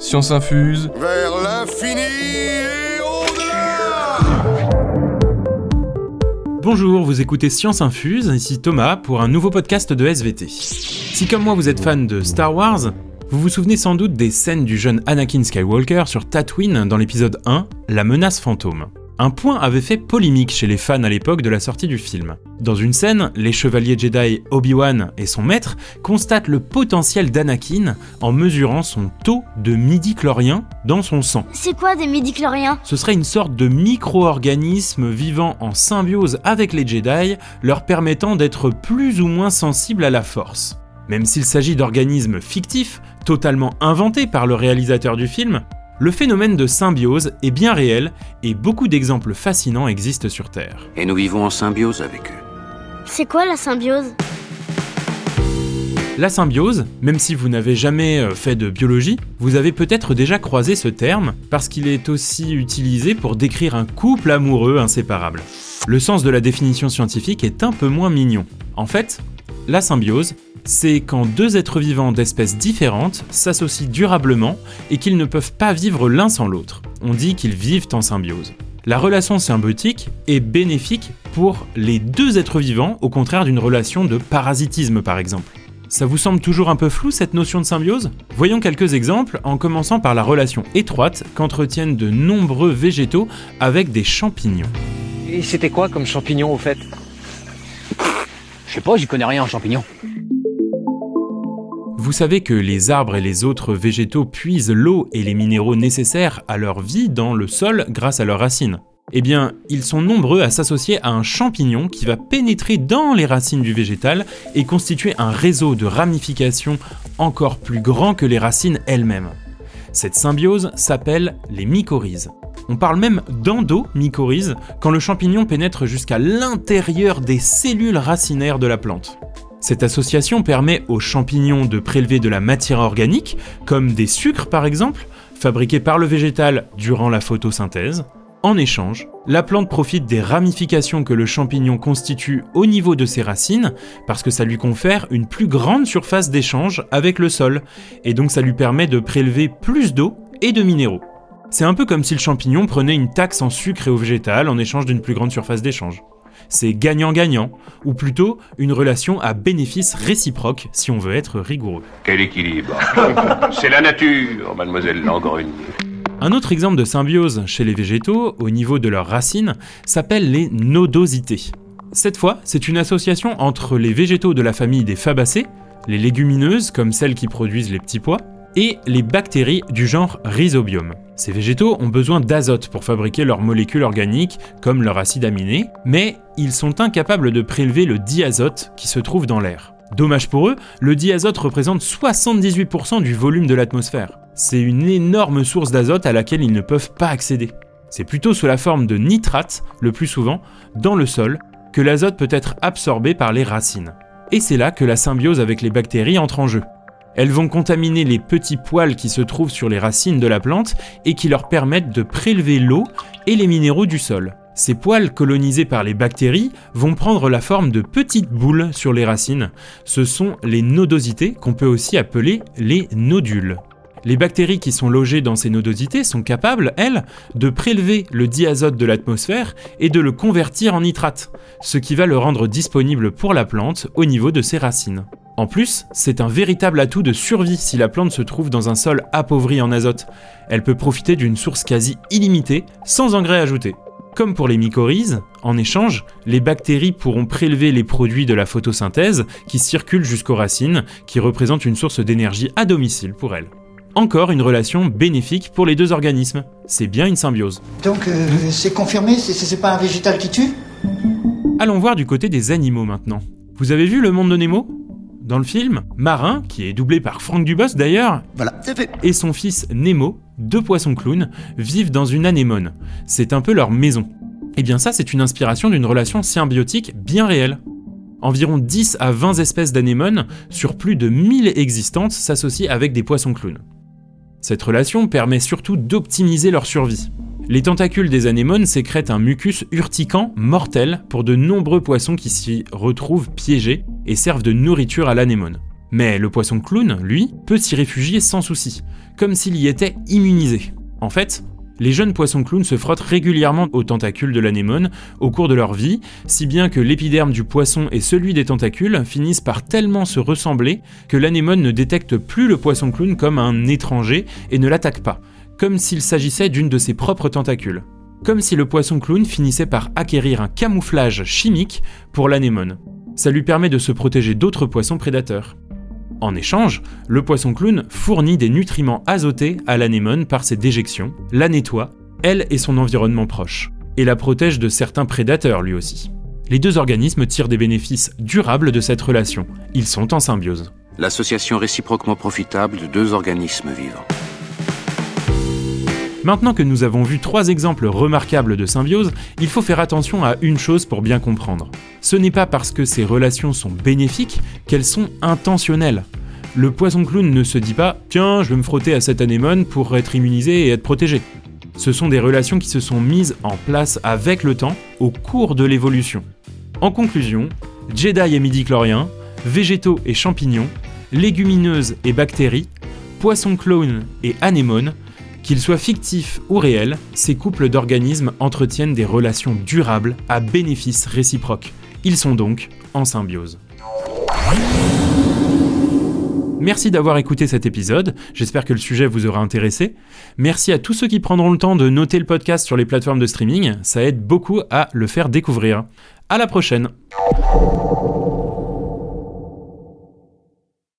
Science infuse. Vers l'infini et au-delà Bonjour, vous écoutez Science Infuse, ici Thomas pour un nouveau podcast de SVT. Si comme moi vous êtes fan de Star Wars, vous vous souvenez sans doute des scènes du jeune Anakin Skywalker sur Tatooine dans l'épisode 1, La menace fantôme. Un point avait fait polémique chez les fans à l'époque de la sortie du film. Dans une scène, les chevaliers Jedi Obi-Wan et son maître constatent le potentiel d'Anakin en mesurant son taux de midi-chlorien dans son sang. C'est quoi des midi-chloriens? Ce serait une sorte de micro-organisme vivant en symbiose avec les Jedi, leur permettant d'être plus ou moins sensibles à la force. Même s'il s'agit d'organismes fictifs, totalement inventés par le réalisateur du film, le phénomène de symbiose est bien réel et beaucoup d'exemples fascinants existent sur Terre. Et nous vivons en symbiose avec eux. C'est quoi la symbiose? La symbiose, même si vous n'avez jamais euh, fait de biologie, vous avez peut-être déjà croisé ce terme parce qu'il est aussi utilisé pour décrire un couple amoureux inséparable. Le sens de la définition scientifique est un peu moins mignon. En fait, la symbiose, c'est quand deux êtres vivants d'espèces différentes s'associent durablement et qu'ils ne peuvent pas vivre l'un sans l'autre. On dit qu'ils vivent en symbiose. La relation symbiotique est bénéfique pour les deux êtres vivants, au contraire d'une relation de parasitisme par exemple. Ça vous semble toujours un peu flou cette notion de symbiose? Voyons quelques exemples en commençant par la relation étroite qu'entretiennent de nombreux végétaux avec des champignons. Et c'était quoi comme champignon au fait? Je sais pas, j'y connais rien en champignons. Vous savez que les arbres et les autres végétaux puisent l'eau et les minéraux nécessaires à leur vie dans le sol grâce à leurs racines. Eh bien, ils sont nombreux à s'associer à un champignon qui va pénétrer dans les racines du végétal et constituer un réseau de ramifications encore plus grand que les racines elles-mêmes. Cette symbiose s'appelle les mycorhizes. On parle même d'endomycorhize quand le champignon pénètre jusqu'à l'intérieur des cellules racinaires de la plante. Cette association permet aux champignons de prélever de la matière organique, comme des sucres par exemple, fabriqués par le végétal durant la photosynthèse. En échange, la plante profite des ramifications que le champignon constitue au niveau de ses racines, parce que ça lui confère une plus grande surface d'échange avec le sol, et donc ça lui permet de prélever plus d'eau et de minéraux. C'est un peu comme si le champignon prenait une taxe en sucre et au végétal en échange d'une plus grande surface d'échange. C'est gagnant-gagnant, ou plutôt une relation à bénéfice réciproque si on veut être rigoureux. Quel équilibre C'est la nature, mademoiselle Langrune. Un autre exemple de symbiose chez les végétaux, au niveau de leurs racines, s'appelle les nodosités. Cette fois, c'est une association entre les végétaux de la famille des fabacées, les légumineuses comme celles qui produisent les petits pois, et les bactéries du genre Rhizobium. Ces végétaux ont besoin d'azote pour fabriquer leurs molécules organiques comme leur acide aminé, mais ils sont incapables de prélever le diazote qui se trouve dans l'air. Dommage pour eux, le diazote représente 78% du volume de l'atmosphère. C'est une énorme source d'azote à laquelle ils ne peuvent pas accéder. C'est plutôt sous la forme de nitrate, le plus souvent, dans le sol, que l'azote peut être absorbé par les racines. Et c'est là que la symbiose avec les bactéries entre en jeu. Elles vont contaminer les petits poils qui se trouvent sur les racines de la plante et qui leur permettent de prélever l'eau et les minéraux du sol. Ces poils colonisés par les bactéries vont prendre la forme de petites boules sur les racines. Ce sont les nodosités qu'on peut aussi appeler les nodules. Les bactéries qui sont logées dans ces nodosités sont capables, elles, de prélever le diazote de l'atmosphère et de le convertir en nitrate, ce qui va le rendre disponible pour la plante au niveau de ses racines. En plus, c'est un véritable atout de survie si la plante se trouve dans un sol appauvri en azote. Elle peut profiter d'une source quasi illimitée, sans engrais ajoutés. Comme pour les mycorhizes, en échange, les bactéries pourront prélever les produits de la photosynthèse qui circulent jusqu'aux racines, qui représentent une source d'énergie à domicile pour elles. Encore une relation bénéfique pour les deux organismes. C'est bien une symbiose. Donc, euh, c'est confirmé, c'est- pas un végétal qui tue? Allons voir du côté des animaux maintenant. Vous avez vu le monde de Nemo? Dans le film, Marin, qui est doublé par Franck Dubos d'ailleurs, Voilà, c'est fait. et son fils Nemo, deux poissons clowns, vivent dans une anémone. C'est un peu leur maison. Et bien ça, c'est une inspiration d'une relation symbiotique bien réelle. Environ 10 à 20 espèces d'anémones sur plus de 1000 existantes s'associent avec des poissons clowns. Cette relation permet surtout d'optimiser leur survie. Les tentacules des anémones sécrètent un mucus urticant mortel pour de nombreux poissons qui s'y retrouvent piégés et servent de nourriture à l'anémone. Mais le poisson clown, lui, peut s'y réfugier sans souci, comme s'il y était immunisé. En fait, les jeunes poissons clowns se frottent régulièrement aux tentacules de l'anémone au cours de leur vie, si bien que l'épiderme du poisson et celui des tentacules finissent par tellement se ressembler que l'anémone ne détecte plus le poisson clown comme un étranger et ne l'attaque pas, comme s'il s'agissait d'une de ses propres tentacules. Comme si le poisson clown finissait par acquérir un camouflage chimique pour l'anémone. Ça lui permet de se protéger d'autres poissons prédateurs. En échange, le poisson clown fournit des nutriments azotés à l'anémone par ses déjections, la nettoie, elle et son environnement proche, et la protège de certains prédateurs lui aussi. Les deux organismes tirent des bénéfices durables de cette relation. Ils sont en symbiose. L'association réciproquement profitable de deux organismes vivants. Maintenant que nous avons vu trois exemples remarquables de symbiose, il faut faire attention à une chose pour bien comprendre. Ce n'est pas parce que ces relations sont bénéfiques qu'elles sont intentionnelles. Le poisson clown ne se dit pas Tiens, je vais me frotter à cette anémone pour être immunisé et être protégé. Ce sont des relations qui se sont mises en place avec le temps, au cours de l'évolution. En conclusion, Jedi et midi-chloriens, végétaux et champignons, légumineuses et bactéries, poissons clown et anémones Qu'ils soient fictifs ou réels, ces couples d'organismes entretiennent des relations durables à bénéfice réciproque. Ils sont donc en symbiose. Merci d'avoir écouté cet épisode, j'espère que le sujet vous aura intéressé. Merci à tous ceux qui prendront le temps de noter le podcast sur les plateformes de streaming, ça aide beaucoup à le faire découvrir. À la prochaine